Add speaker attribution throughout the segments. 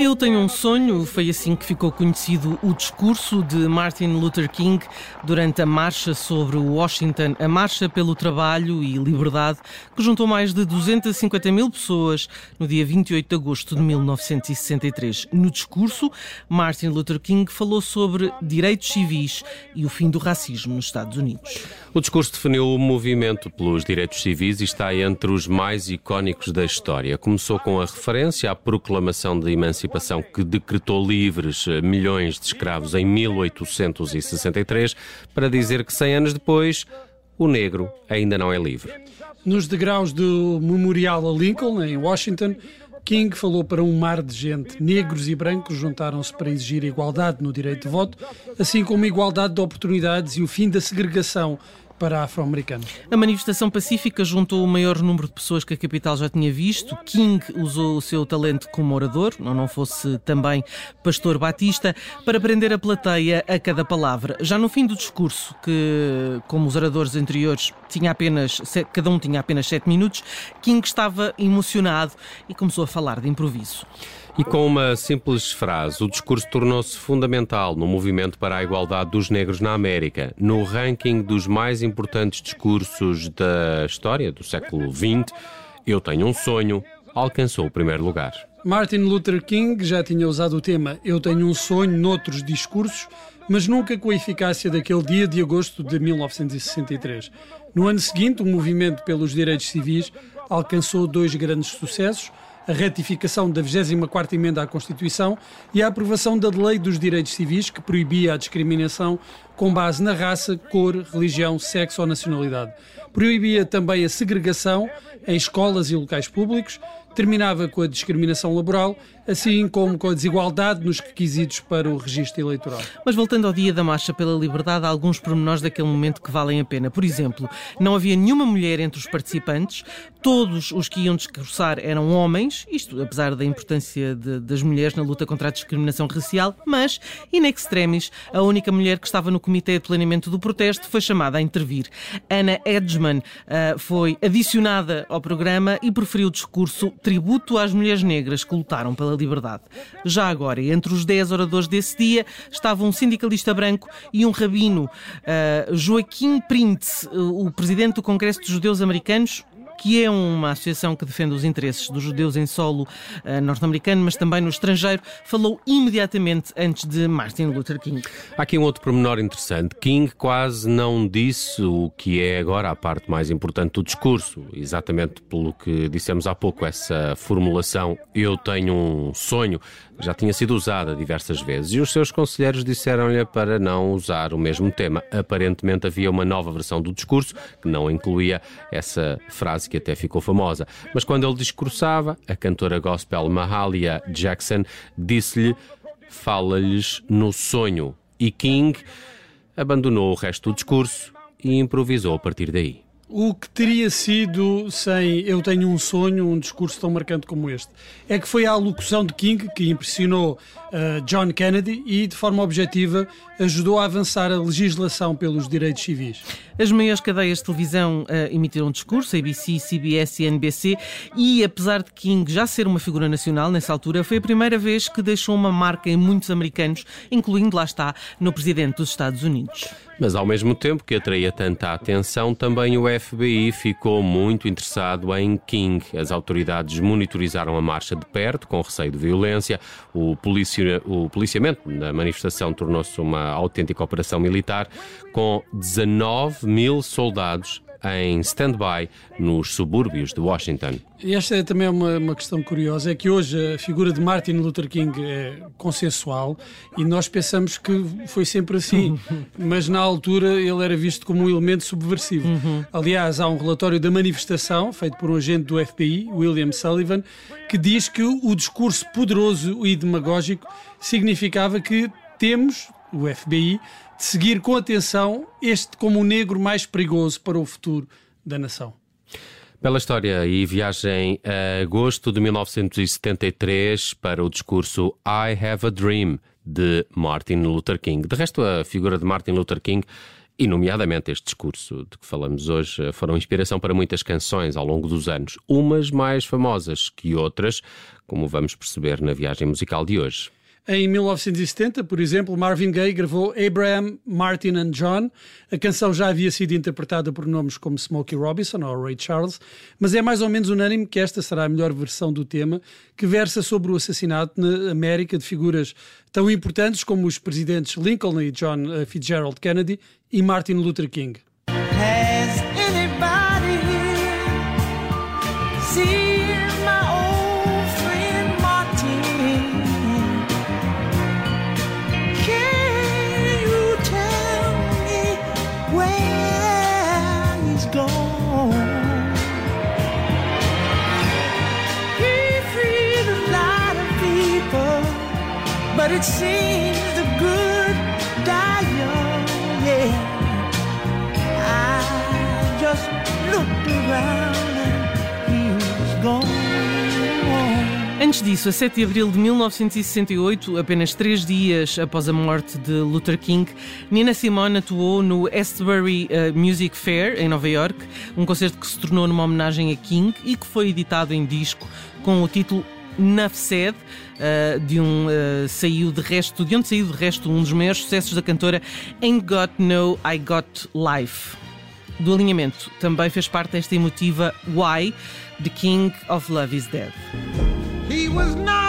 Speaker 1: Eu tenho um sonho, foi assim que ficou conhecido o discurso de Martin Luther King durante a marcha sobre Washington, a marcha pelo trabalho e liberdade, que juntou mais de 250 mil pessoas no dia 28 de agosto de 1963. No discurso, Martin Luther King falou sobre direitos civis e o fim do racismo nos Estados Unidos.
Speaker 2: O discurso definiu o movimento pelos direitos civis e está entre os mais icónicos da história. Começou com a referência à proclamação de emancipação emancipação que decretou livres eh, milhões de escravos em 1863, para dizer que 100 anos depois o negro ainda não é livre.
Speaker 3: Nos degraus do Memorial a Lincoln, em Washington, King falou para um mar de gente. Negros e brancos juntaram-se para exigir igualdade no direito de voto, assim como igualdade de oportunidades e o fim da segregação para afro-americanos.
Speaker 1: A manifestação pacífica juntou o maior número de pessoas que a capital já tinha visto. King usou o seu talento como orador, não, não fosse também pastor Batista, para prender a plateia a cada palavra. Já no fim do discurso, que, como os oradores anteriores, tinha apenas, cada um tinha apenas sete minutos, King estava emocionado e começou a falar de improviso.
Speaker 2: E com uma simples frase, o discurso tornou-se fundamental no movimento para a igualdade dos negros na América. No ranking dos mais importantes discursos da história do século XX, Eu Tenho um Sonho alcançou o primeiro lugar.
Speaker 3: Martin Luther King já tinha usado o tema Eu Tenho um Sonho noutros discursos, mas nunca com a eficácia daquele dia de agosto de 1963. No ano seguinte, o movimento pelos direitos civis alcançou dois grandes sucessos a ratificação da 24ª emenda à Constituição e a aprovação da Lei dos Direitos Civis que proibia a discriminação com base na raça, cor, religião, sexo ou nacionalidade. Proibia também a segregação em escolas e locais públicos, terminava com a discriminação laboral, assim como com a desigualdade nos requisitos para o registro eleitoral.
Speaker 1: Mas voltando ao dia da Marcha pela Liberdade, há alguns pormenores daquele momento que valem a pena. Por exemplo, não havia nenhuma mulher entre os participantes, todos os que iam discursar eram homens, isto apesar da importância de, das mulheres na luta contra a discriminação racial, mas, in extremis, a única mulher que estava no Comitê de Planeamento do Protesto foi chamada a intervir. Anna Edgeman uh, foi adicionada ao programa e preferiu o discurso tributo às mulheres negras que lutaram pela liberdade. Já agora, entre os dez oradores desse dia, estava um sindicalista branco e um rabino, uh, Joaquim Printz, o presidente do Congresso dos Judeus Americanos, que é uma associação que defende os interesses dos judeus em solo uh, norte-americano, mas também no estrangeiro, falou imediatamente antes de Martin Luther King.
Speaker 2: Há aqui um outro pormenor interessante. King quase não disse o que é agora a parte mais importante do discurso, exatamente pelo que dissemos há pouco, essa formulação eu tenho um sonho já tinha sido usada diversas vezes e os seus conselheiros disseram-lhe para não usar o mesmo tema. Aparentemente havia uma nova versão do discurso que não incluía essa frase que até ficou famosa. Mas quando ele discursava, a cantora gospel Mahalia Jackson disse-lhe: Fala-lhes no sonho. E King abandonou o resto do discurso e improvisou a partir daí.
Speaker 3: O que teria sido sem Eu Tenho um Sonho, um discurso tão marcante como este? É que foi a alocução de King que impressionou uh, John Kennedy e, de forma objetiva, ajudou a avançar a legislação pelos direitos civis.
Speaker 1: As maiores cadeias de televisão uh, emitiram discurso, ABC, CBS e NBC, e apesar de King já ser uma figura nacional nessa altura, foi a primeira vez que deixou uma marca em muitos americanos, incluindo, lá está, no presidente dos Estados Unidos.
Speaker 2: Mas ao mesmo tempo que atraía tanta atenção, também o FBI ficou muito interessado em King. As autoridades monitorizaram a marcha de perto, com receio de violência. O, o policiamento da manifestação tornou-se uma autêntica operação militar, com 19 mil soldados em stand-by nos subúrbios de Washington.
Speaker 3: E esta é também uma, uma questão curiosa, é que hoje a figura de Martin Luther King é consensual e nós pensamos que foi sempre assim, mas na altura ele era visto como um elemento subversivo. Uhum. Aliás, há um relatório da manifestação feito por um agente do FBI, William Sullivan, que diz que o discurso poderoso e demagógico significava que temos, o FBI, de seguir com atenção este como o negro mais perigoso para o futuro da nação.
Speaker 2: Bela história e viagem a agosto de 1973 para o discurso I Have a Dream de Martin Luther King. De resto, a figura de Martin Luther King e, nomeadamente, este discurso de que falamos hoje foram inspiração para muitas canções ao longo dos anos, umas mais famosas que outras, como vamos perceber na viagem musical de hoje.
Speaker 3: Em 1970, por exemplo, Marvin Gaye gravou Abraham, Martin and John. A canção já havia sido interpretada por nomes como Smokey Robinson ou Ray Charles, mas é mais ou menos unânime que esta será a melhor versão do tema, que versa sobre o assassinato na América de figuras tão importantes como os presidentes Lincoln e John Fitzgerald Kennedy e Martin Luther King.
Speaker 1: but it seems the good die young. Yeah, I just looked around and he was gone. Antes disso, a 7 de abril de 1968, apenas três dias após a morte de Luther King, Nina Simone atuou no Astbury uh, Music Fair, em Nova York, um concerto que se tornou numa homenagem a King e que foi editado em disco com o título Nuff Said, uh, de um uh, saiu de resto, de onde saiu de resto um dos maiores sucessos da cantora Ain't Got No I Got Life. Do alinhamento também fez parte desta emotiva Why The King of Love Is Dead. He was not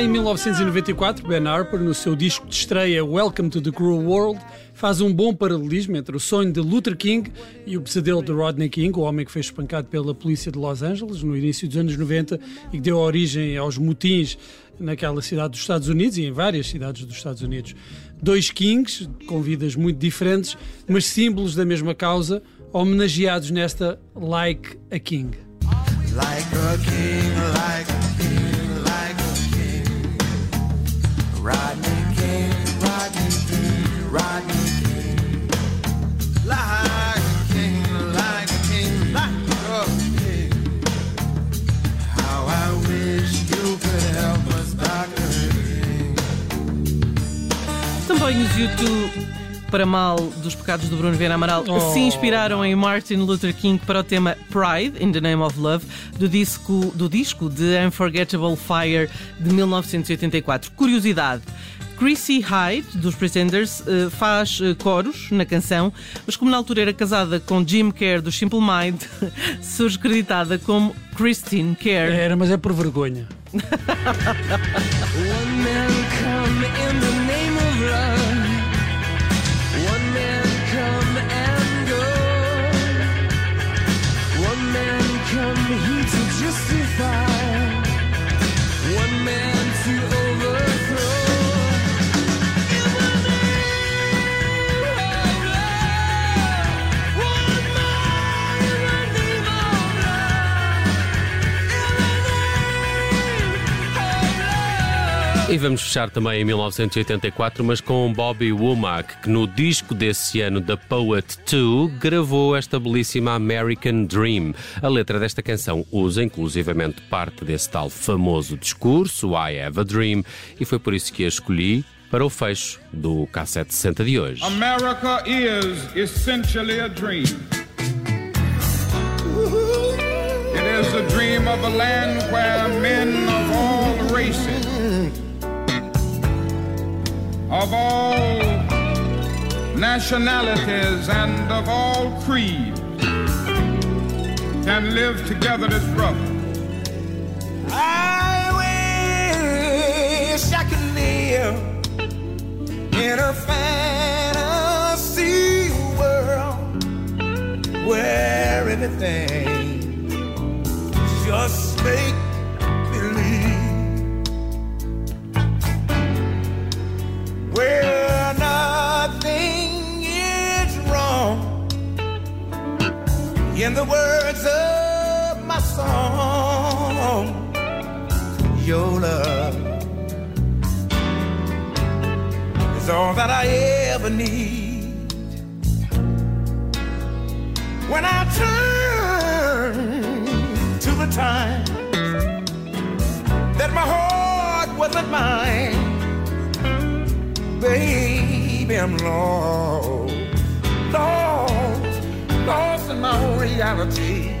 Speaker 3: em 1994, Ben Harper, no seu disco de estreia Welcome to the Cruel World, faz um bom paralelismo entre o sonho de Luther King e o pesadelo de Rodney King, o homem que foi espancado pela polícia de Los Angeles no início dos anos 90 e que deu origem aos motins naquela cidade dos Estados Unidos e em várias cidades dos Estados Unidos. Dois Kings, com vidas muito diferentes, mas símbolos da mesma causa, homenageados nesta Like a King. Like a king, like a king, Para mal dos pecados do Bruno Vieira Amaral, oh. se inspiraram em Martin Luther King para o tema Pride, in the Name of Love, do disco, do disco The Unforgettable Fire de 1984. Curiosidade. Chrissy Hyde, dos Pretenders, eh, faz eh, coros na canção, mas como na altura era casada com Jim Kerr, do Simple Mind, surge creditada como Christine Kerr.
Speaker 1: Era, mas é por vergonha.
Speaker 2: E vamos fechar também em 1984, mas com Bobby Womack, que no disco desse ano da Poet 2 gravou esta belíssima American Dream. A letra desta canção usa inclusivamente parte desse tal famoso discurso, I Have a Dream, e foi por isso que a escolhi para o fecho do cassete 60 de hoje.
Speaker 4: America is essentially a dream. It is a dream of a land where men of all races of all nationalities and of all creeds can live together as brothers.
Speaker 5: I wish I could live in a fantasy world where everything just make In the words of my song, your love is all that I ever need. When I turn to the time that my heart wasn't mine baby, I'm lost, lost, in my own reality.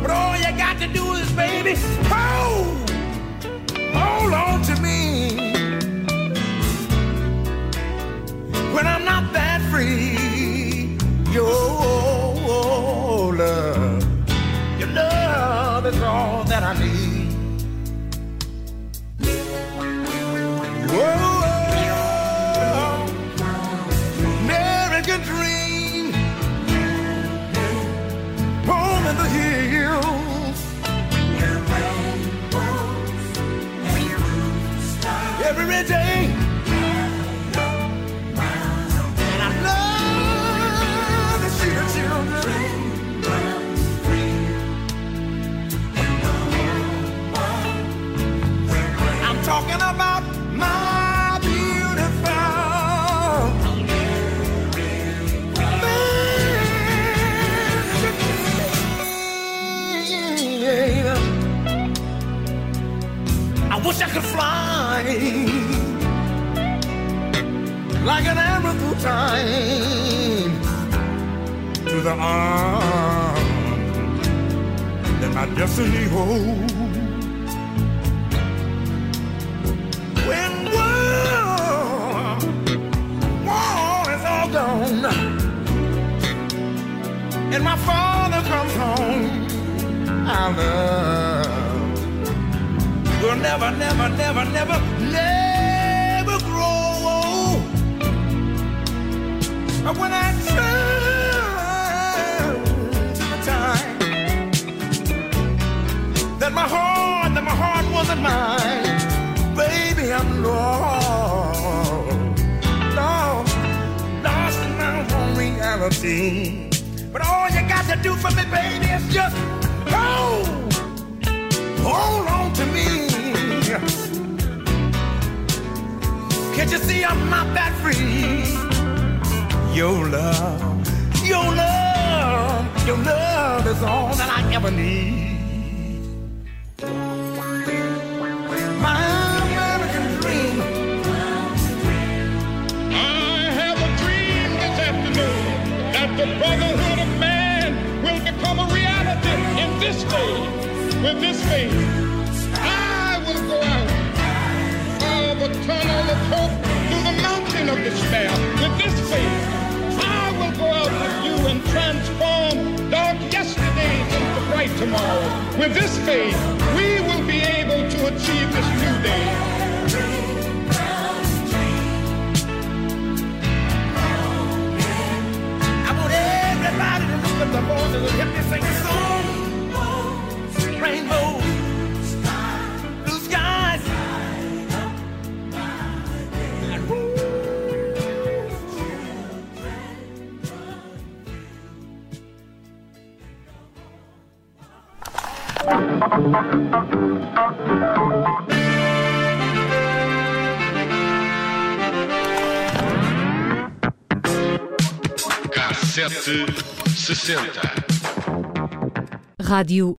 Speaker 5: But all you got to do is, baby, hold, hold on to me. When I'm not that free, I could fly like an arrow through time to the arms that my destiny holds. When war, war is all gone, and my father comes home, our love will never, never, never, never, never grow. But when I turn to the time that my heart, that my heart wasn't mine, baby, I'm lost, lost, lost in my own reality. But all you got to do for me, baby, is just hold, hold. Can't you see I'm not that free? Your love, your love, your love is all that I ever need. My American dream.
Speaker 4: I have a dream this afternoon that the brotherhood of man will become a reality in this faith. With this faith, With this faith, we will be able to achieve this new day.
Speaker 5: I want everybody to look at the boys and help me sing a song. Rainbow,
Speaker 6: Cassete 60.
Speaker 7: Rádio